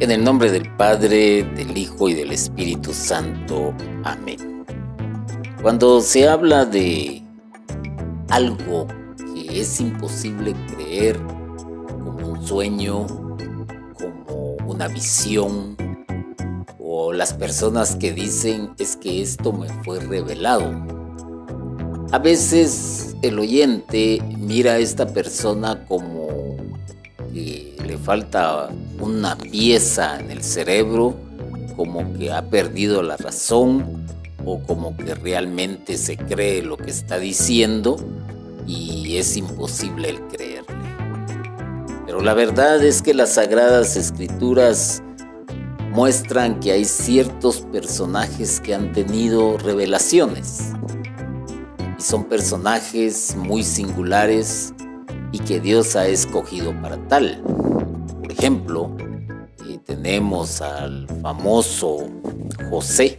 En el nombre del Padre, del Hijo y del Espíritu Santo. Amén. Cuando se habla de algo que es imposible creer como un sueño, como una visión, o las personas que dicen es que esto me fue revelado. A veces el oyente mira a esta persona como que le falta una pieza en el cerebro, como que ha perdido la razón o como que realmente se cree lo que está diciendo y es imposible el creerle. Pero la verdad es que las sagradas escrituras muestran que hay ciertos personajes que han tenido revelaciones. Y son personajes muy singulares y que Dios ha escogido para tal. Ejemplo, eh, tenemos al famoso José,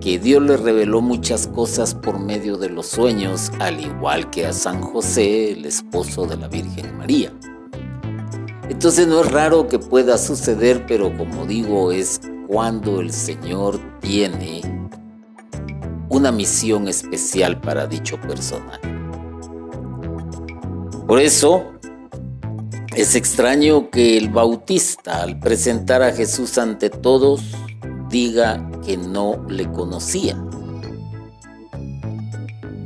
que Dios le reveló muchas cosas por medio de los sueños, al igual que a San José, el esposo de la Virgen María. Entonces no es raro que pueda suceder, pero como digo, es cuando el Señor tiene una misión especial para dicho personaje. Por eso es extraño que el bautista al presentar a Jesús ante todos diga que no le conocía.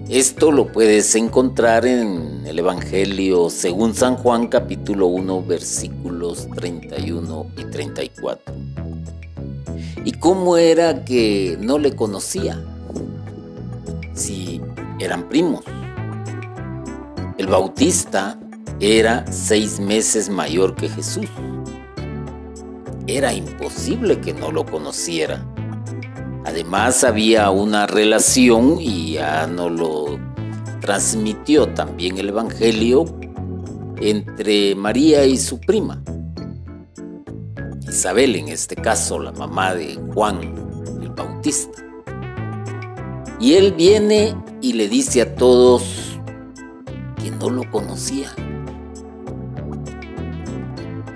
Esto lo puedes encontrar en el Evangelio según San Juan capítulo 1 versículos 31 y 34. ¿Y cómo era que no le conocía? Si eran primos. El bautista era seis meses mayor que Jesús. Era imposible que no lo conociera. Además había una relación y ya no lo transmitió también el Evangelio entre María y su prima. Isabel, en este caso la mamá de Juan el Bautista. Y él viene y le dice a todos, no lo conocía.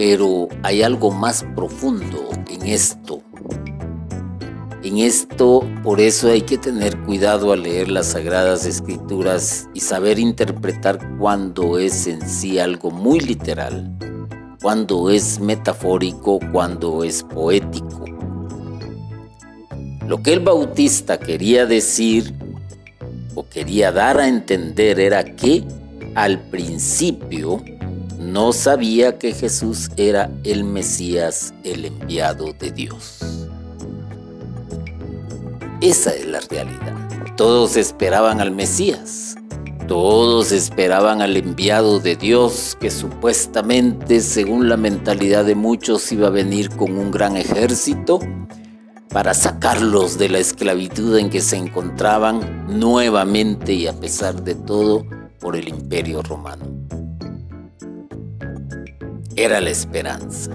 Pero hay algo más profundo en esto. En esto, por eso hay que tener cuidado al leer las sagradas escrituras y saber interpretar cuando es en sí algo muy literal, cuando es metafórico, cuando es poético. Lo que el bautista quería decir o quería dar a entender era que al principio no sabía que Jesús era el Mesías, el enviado de Dios. Esa es la realidad. Todos esperaban al Mesías. Todos esperaban al enviado de Dios que supuestamente, según la mentalidad de muchos, iba a venir con un gran ejército para sacarlos de la esclavitud en que se encontraban nuevamente y a pesar de todo, por el imperio romano. Era la esperanza.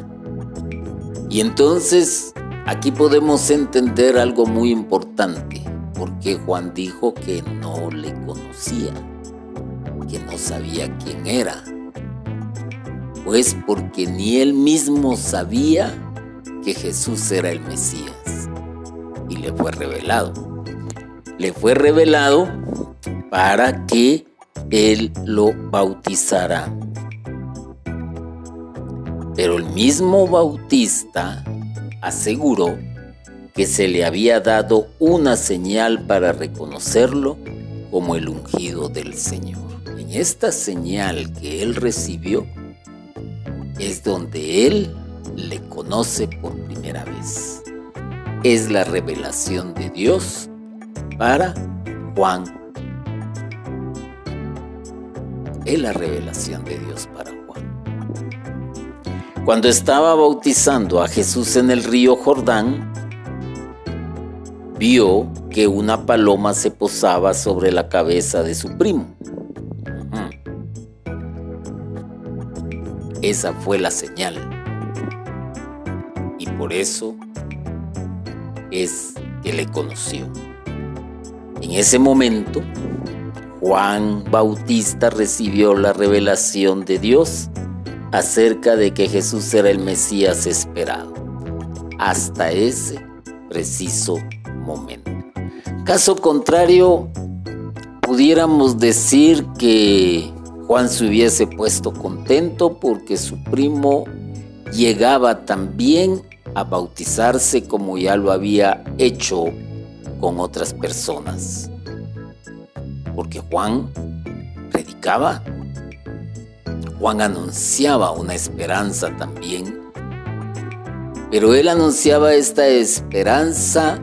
Y entonces aquí podemos entender algo muy importante, porque Juan dijo que no le conocía, que no sabía quién era. Pues porque ni él mismo sabía que Jesús era el Mesías. Y le fue revelado. Le fue revelado para que él lo bautizará. Pero el mismo bautista aseguró que se le había dado una señal para reconocerlo como el ungido del Señor. En esta señal que él recibió es donde él le conoce por primera vez. Es la revelación de Dios para Juan es la revelación de Dios para Juan. Cuando estaba bautizando a Jesús en el río Jordán, vio que una paloma se posaba sobre la cabeza de su primo. Esa fue la señal. Y por eso es que le conoció. En ese momento, Juan Bautista recibió la revelación de Dios acerca de que Jesús era el Mesías esperado, hasta ese preciso momento. Caso contrario, pudiéramos decir que Juan se hubiese puesto contento porque su primo llegaba también a bautizarse como ya lo había hecho con otras personas. Porque Juan predicaba, Juan anunciaba una esperanza también, pero él anunciaba esta esperanza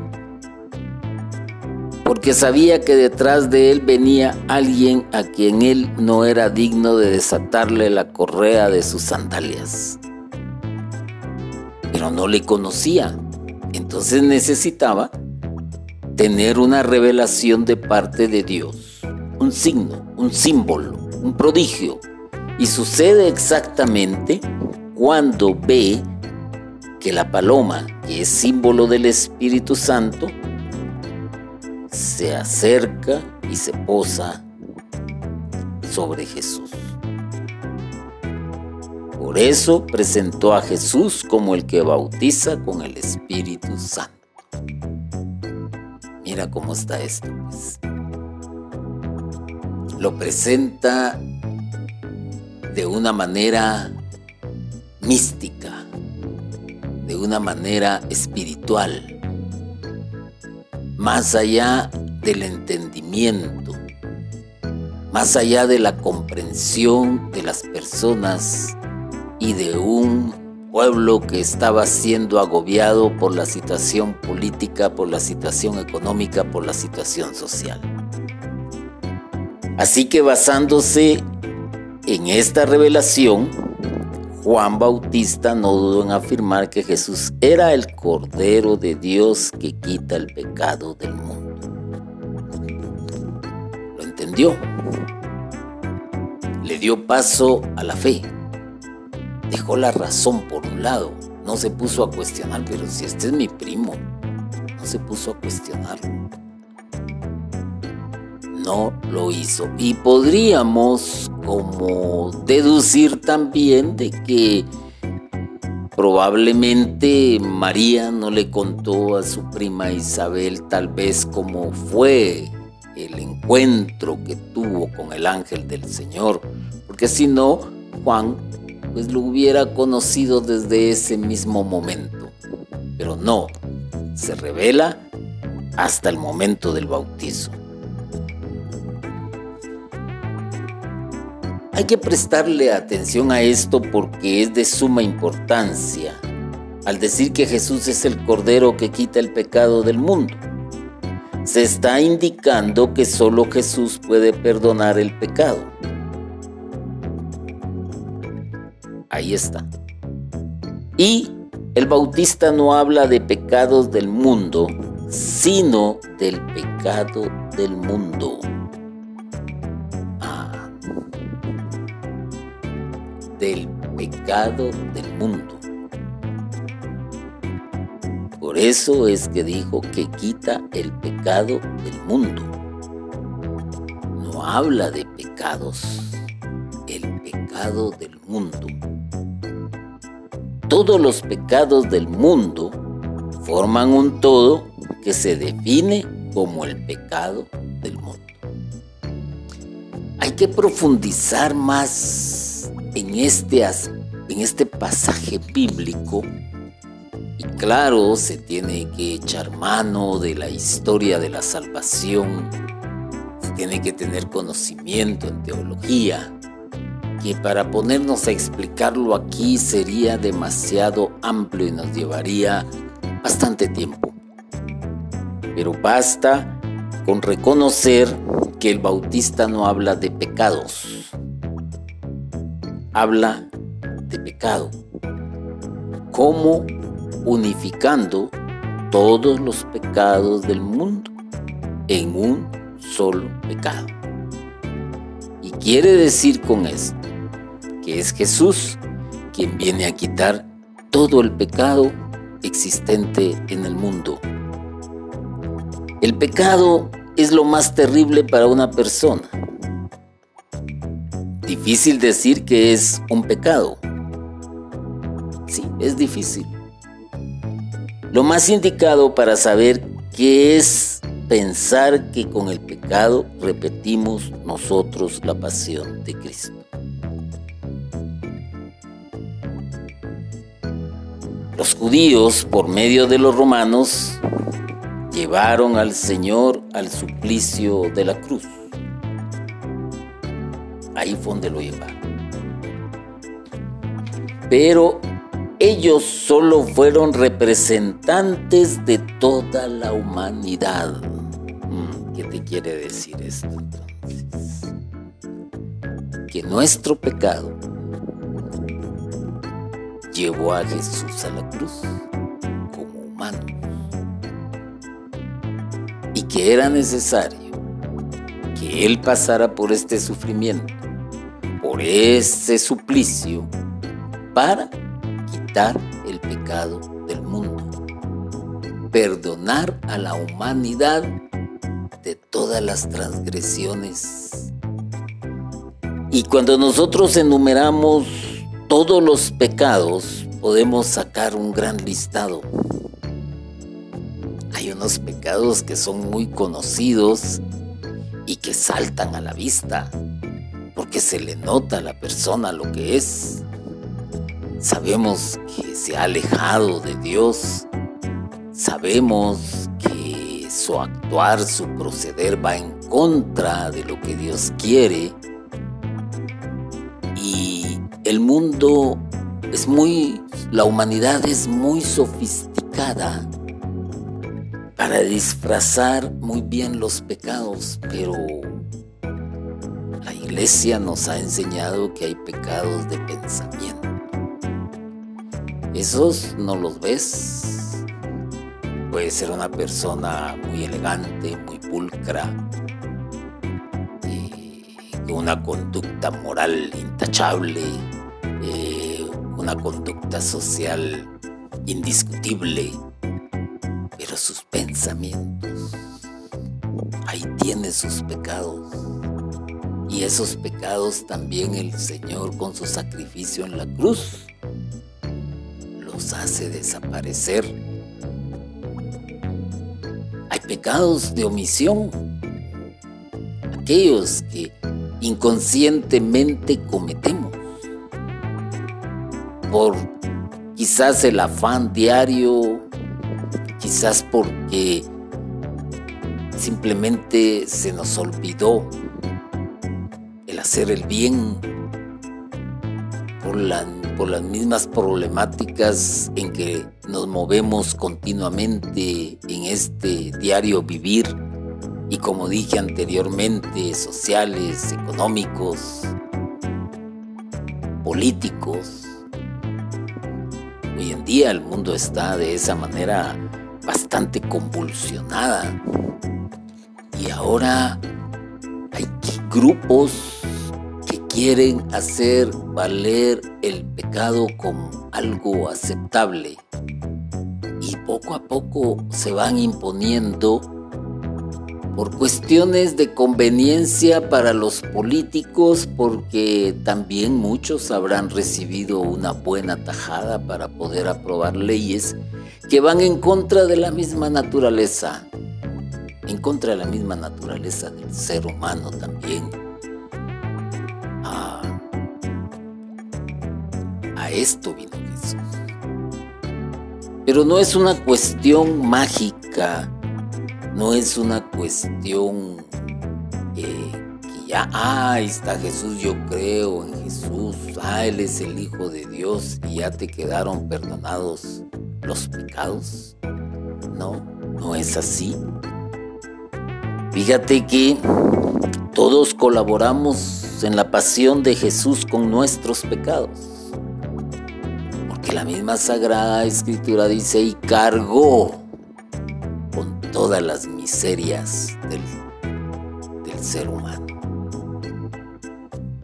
porque sabía que detrás de él venía alguien a quien él no era digno de desatarle la correa de sus sandalias. Pero no le conocía, entonces necesitaba tener una revelación de parte de Dios, un signo, un símbolo, un prodigio. Y sucede exactamente cuando ve que la paloma, que es símbolo del Espíritu Santo, se acerca y se posa sobre Jesús. Por eso presentó a Jesús como el que bautiza con el Espíritu Santo. Mira cómo está esto. Pues. Lo presenta de una manera mística, de una manera espiritual, más allá del entendimiento, más allá de la comprensión de las personas y de un pueblo que estaba siendo agobiado por la situación política, por la situación económica, por la situación social. Así que basándose en esta revelación, Juan Bautista no dudó en afirmar que Jesús era el Cordero de Dios que quita el pecado del mundo. Lo entendió. Le dio paso a la fe dejó la razón por un lado. No se puso a cuestionar, pero si este es mi primo, no se puso a cuestionarlo. No lo hizo. Y podríamos como deducir también de que probablemente María no le contó a su prima Isabel tal vez cómo fue el encuentro que tuvo con el ángel del Señor, porque si no, Juan pues lo hubiera conocido desde ese mismo momento. Pero no, se revela hasta el momento del bautizo. Hay que prestarle atención a esto porque es de suma importancia al decir que Jesús es el Cordero que quita el pecado del mundo. Se está indicando que solo Jesús puede perdonar el pecado. Ahí está. Y el bautista no habla de pecados del mundo, sino del pecado del mundo. Del pecado del mundo. Por eso es que dijo que quita el pecado del mundo. No habla de pecados, el pecado del mundo todos los pecados del mundo forman un todo que se define como el pecado del mundo. Hay que profundizar más en este, en este pasaje bíblico y claro, se tiene que echar mano de la historia de la salvación, se tiene que tener conocimiento en teología, que para ponernos a explicarlo aquí sería demasiado amplio y nos llevaría bastante tiempo. Pero basta con reconocer que el bautista no habla de pecados, habla de pecado, como unificando todos los pecados del mundo en un solo pecado. Y quiere decir con esto que es Jesús, quien viene a quitar todo el pecado existente en el mundo. El pecado es lo más terrible para una persona. Difícil decir que es un pecado, Sí, es difícil. Lo más indicado para saber qué es pensar que con el pecado repetimos nosotros la pasión de Cristo. Los judíos, por medio de los romanos, llevaron al Señor al suplicio de la cruz. Ahí fue donde lo llevaron. Pero ellos solo fueron representantes de toda la humanidad. Mm, ¿Qué te quiere decir esto entonces? Que nuestro pecado llevó a Jesús a la cruz como humano y que era necesario que Él pasara por este sufrimiento, por ese suplicio, para quitar el pecado del mundo, perdonar a la humanidad de todas las transgresiones. Y cuando nosotros enumeramos todos los pecados, podemos sacar un gran listado. Hay unos pecados que son muy conocidos y que saltan a la vista, porque se le nota a la persona lo que es. Sabemos que se ha alejado de Dios, sabemos que su actuar, su proceder va en contra de lo que Dios quiere y el mundo es muy, la humanidad es muy sofisticada para disfrazar muy bien los pecados, pero iglesia nos ha enseñado que hay pecados de pensamiento. Esos no los ves. Puede ser una persona muy elegante, muy pulcra, con una conducta moral intachable, eh, una conducta social indiscutible, pero sus pensamientos, ahí tiene sus pecados. Y esos pecados también el Señor con su sacrificio en la cruz los hace desaparecer. Hay pecados de omisión, aquellos que inconscientemente cometemos por quizás el afán diario, quizás porque simplemente se nos olvidó hacer el bien por, las mismas problemáticas en que nos movemos continuamente en este diario vivir y como dije anteriormente, sociales, económicos, políticos. Hoy en día el mundo está de esa manera bastante convulsionada. Y ahora hay grupos quieren hacer valer el pecado como algo aceptable. Y poco a poco se van imponiendo por cuestiones de conveniencia para los políticos, porque también muchos habrán recibido una buena tajada para poder aprobar leyes que van en contra de la misma naturaleza, en contra de la misma naturaleza del ser humano también. Esto vino Jesús. Pero no es una cuestión mágica no es una cuestión eh, que ya, ah, está Jesús, yo creo en Jesús, ah, Él es el Hijo de Dios y ya te quedaron perdonados los pecados. No, no es así. Fíjate que todos colaboramos en la pasión de Jesús con nuestros pecados. La misma Sagrada Escritura dice, y cargó todas las miserias del, del ser humano.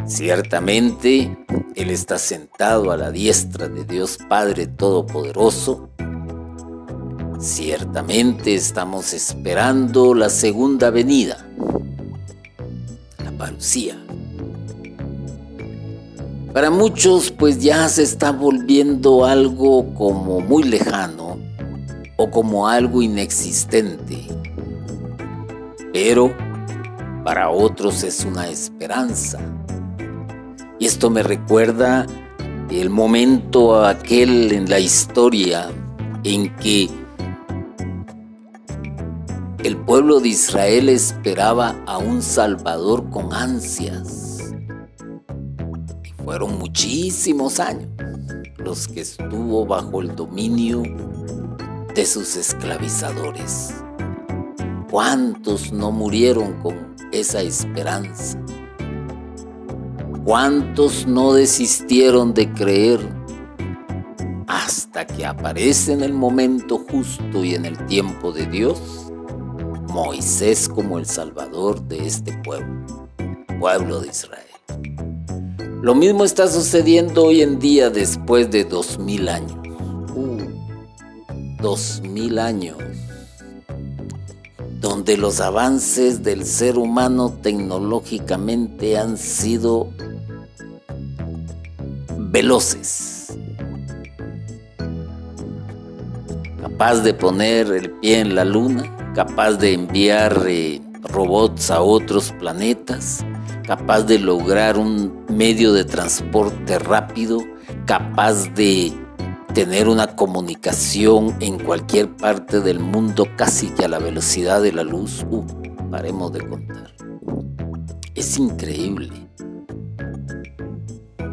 Ciertamente, Él está sentado a la diestra de Dios Padre Todopoderoso. Ciertamente estamos esperando la segunda venida, la parucía. Para muchos pues ya se está volviendo algo como muy lejano o como algo inexistente. Pero para otros es una esperanza. Y esto me recuerda el momento aquel en la historia en que el pueblo de Israel esperaba a un Salvador con ansias. Fueron muchísimos años los que estuvo bajo el dominio de sus esclavizadores. ¿Cuántos no murieron con esa esperanza? ¿Cuántos no desistieron de creer hasta que aparece en el momento justo y en el tiempo de Dios? Moisés como el salvador de este pueblo, pueblo de Israel. Lo mismo está sucediendo hoy en día después de dos mil años. Uh, dos mil años donde los avances del ser humano tecnológicamente han sido veloces. Capaz de poner el pie en la luna, capaz de enviar eh, robots a otros planetas, capaz de lograr un medio de transporte rápido, capaz de tener una comunicación en cualquier parte del mundo casi que a la velocidad de la luz. Uh, paremos de contar. Es increíble.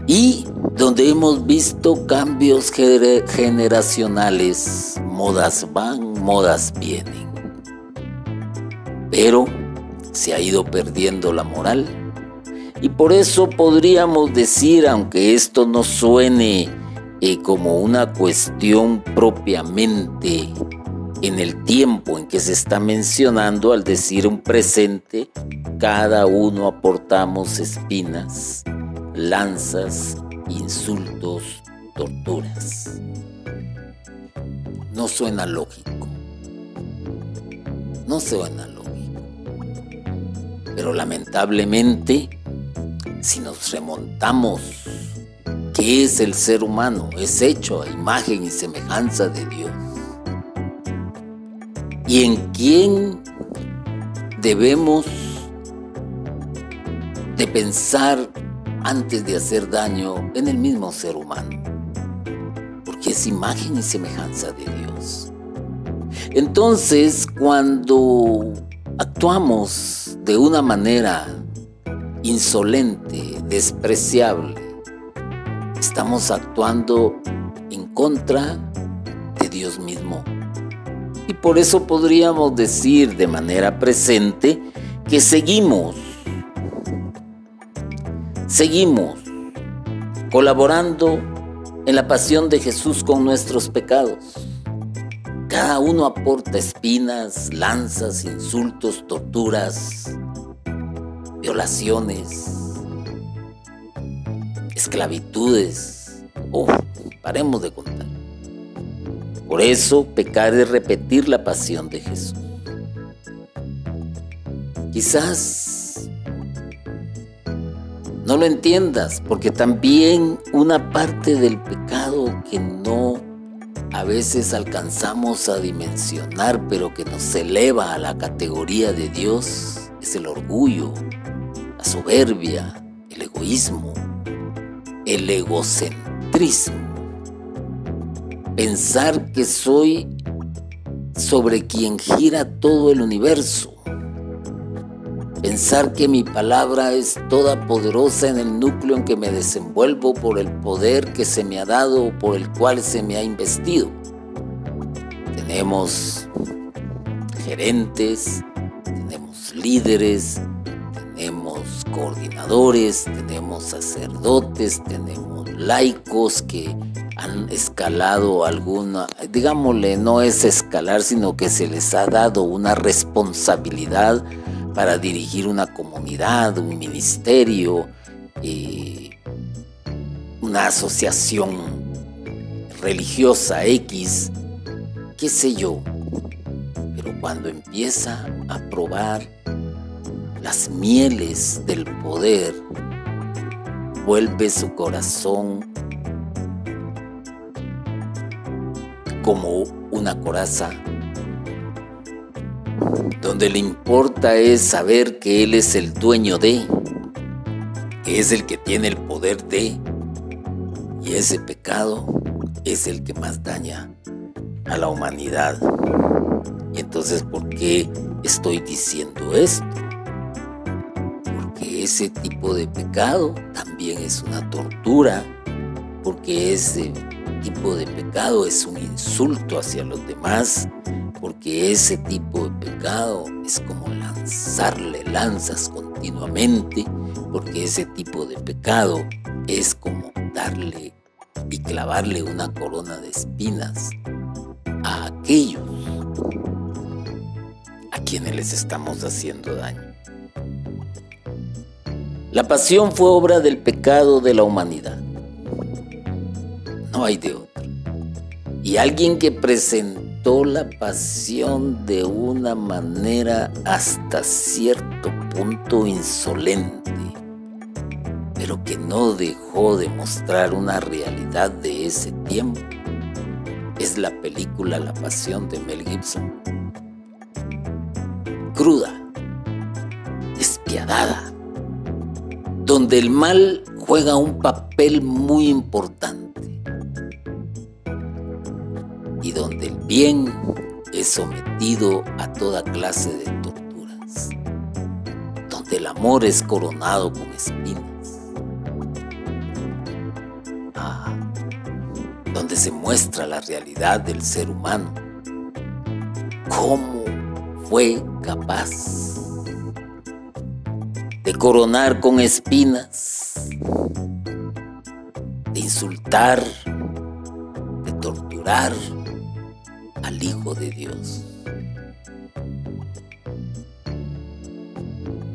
Y donde hemos visto cambios generacionales, modas van, modas vienen pero se ha ido perdiendo la moral. Y por eso podríamos decir, aunque esto no suene eh, como una cuestión propiamente en el tiempo en que se está mencionando, al decir un presente, cada uno aportamos espinas, lanzas, insultos, torturas. No suena lógico. No suena lógico. Pero lamentablemente, si nos remontamos, ¿qué es el ser humano? Es hecho a imagen y semejanza de Dios. ¿Y en quién debemos de pensar antes de hacer daño en el mismo ser humano? Porque es imagen y semejanza de Dios. Entonces, cuando actuamos de una manera insolente, despreciable, estamos actuando en contra de Dios mismo. Y por eso podríamos decir de manera presente que seguimos, seguimos colaborando en la pasión de Jesús con nuestros pecados. Cada uno aporta espinas, lanzas, insultos, torturas, violaciones, esclavitudes. Oh, paremos de contar. Por eso pecar es repetir la pasión de Jesús. Quizás no lo entiendas, porque también una parte del pecado que no a veces alcanzamos a dimensionar, pero que nos eleva a la categoría de Dios, es el orgullo, la soberbia, el egoísmo, el egocentrismo. Pensar que soy sobre quien gira todo el universo Pensar que mi palabra es toda poderosa en el núcleo en que me desenvuelvo por el poder que se me ha dado o por el cual se me ha investido. Tenemos gerentes, tenemos líderes, coordinadores, tenemos sacerdotes, tenemos laicos que han escalado alguna, digámosle, no es escalar, sino que se les ha dado una responsabilidad para dirigir una comunidad, un ministerio, eh, una asociación religiosa X, qué sé yo. Pero cuando empieza a probar las mieles del poder, vuelve su corazón como una coraza, donde le importa es saber que Él es el dueño de, que es el que tiene el poder de, y ese pecado es el que más daña a la humanidad. Entonces, ¿por qué estoy diciendo esto? Ese tipo de pecado también es una tortura, porque ese tipo de pecado es un insulto hacia los demás, porque ese tipo de pecado es como lanzarle lanzas continuamente, porque ese tipo de pecado es como darle y clavarle una corona de espinas a aquellos a quienes les estamos haciendo daño. La pasión fue obra del pecado de la humanidad. No hay de otro. Y alguien que presentó la pasión de una manera hasta cierto punto insolente, pero que no dejó de mostrar una realidad de ese tiempo, es la película La Pasión de Mel Gibson. Cruda, despiadada, donde el mal juega un papel muy importante y donde el bien es sometido a toda clase de torturas, donde el amor es coronado con espinas, ah, donde se muestra la realidad del ser humano, cómo fue capaz de coronar con espinas, de insultar, de torturar al Hijo de Dios.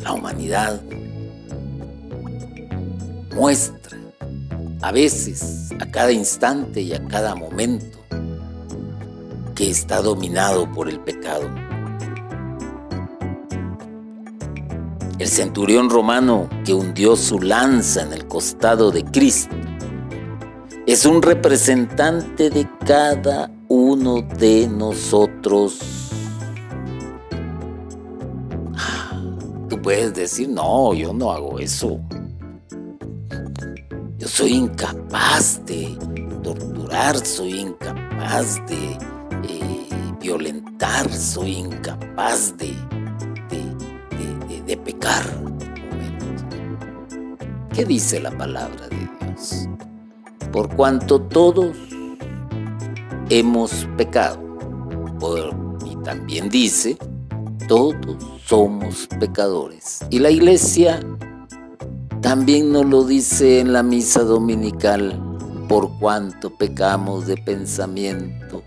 La humanidad muestra a veces, a cada instante y a cada momento, que está dominado por el pecado. El centurión romano que hundió su lanza en el costado de Cristo es un representante de cada uno de nosotros. Tú puedes decir, no, yo no hago eso. Yo soy incapaz de torturar, soy incapaz de eh, violentar, soy incapaz de ¿Qué dice la palabra de Dios? Por cuanto todos hemos pecado. y también dice, todos somos pecadores. Y la iglesia también nos lo dice en la misa dominical, por cuanto pecamos de pensamiento,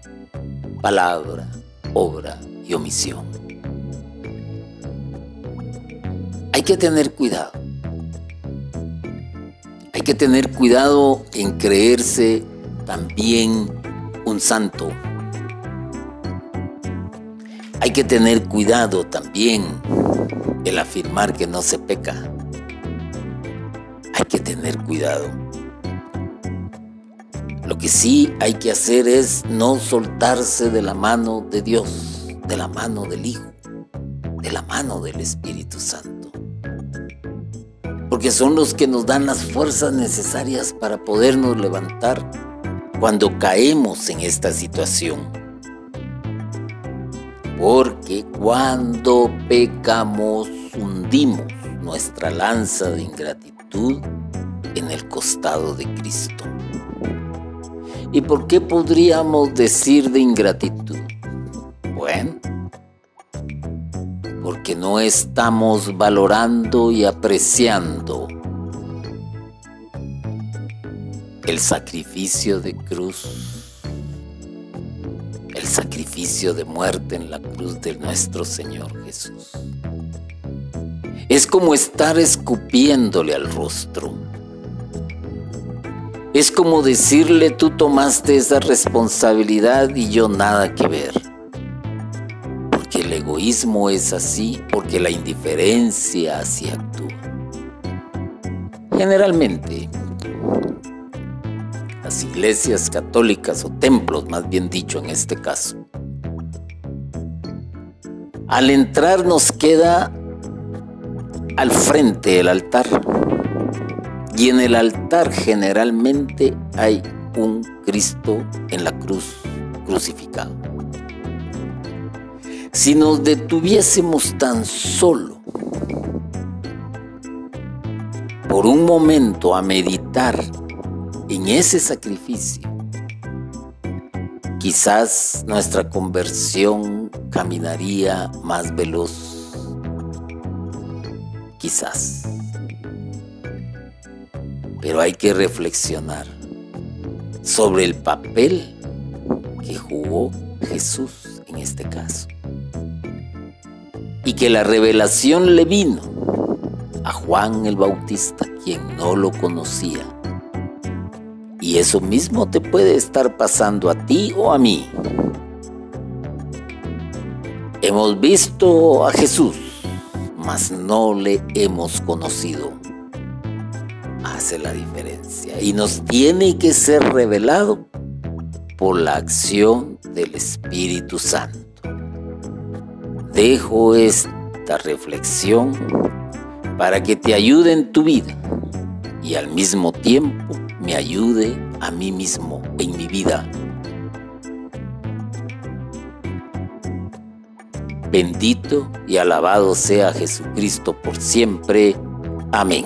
palabra, obra y omisión. Que tener cuidado. Hay que tener cuidado en creerse también un santo. Hay que tener cuidado también el afirmar que no se peca. Hay que tener cuidado. Lo que sí hay que hacer es no soltarse de la mano de Dios, de la mano del Hijo, de la mano del Espíritu Santo. Porque son los que nos dan las fuerzas necesarias para podernos levantar cuando caemos en esta situación. Porque cuando pecamos hundimos nuestra lanza de ingratitud en el costado de Cristo. ¿Y por qué podríamos decir de ingratitud? Bueno, porque no estamos valorando y apreciando el sacrificio de cruz, el sacrificio de muerte en la cruz de nuestro Señor Jesús. Es como estar escupiéndole al rostro. Es como decirle, tú tomaste esa responsabilidad y yo nada que ver. Es así, porque la indiferencia así actúa. Generalmente, las iglesias católicas o templos, más bien dicho en este caso. Al entrar nos queda al frente el altar y en el altar generalmente hay un Cristo en la cruz crucificado. Si nos detuviésemos tan solo por un momento a meditar en ese sacrificio, quizás nuestra conversión caminaría más veloz. Quizás. Pero hay que reflexionar sobre el papel que jugó Jesús en este caso y que la revelación le vino a Juan el Bautista, quien no lo conocía. Y eso mismo te puede estar pasando a ti o a mí. Hemos visto a Jesús, mas no le hemos conocido. Hace la diferencia y nos tiene que ser revelado por la acción del Espíritu Santo dejo esta reflexión para que te ayude en tu vida y al mismo tiempo me ayude a mí mismo en mi vida. Bendito y alabado sea Jesucristo por siempre. Amén.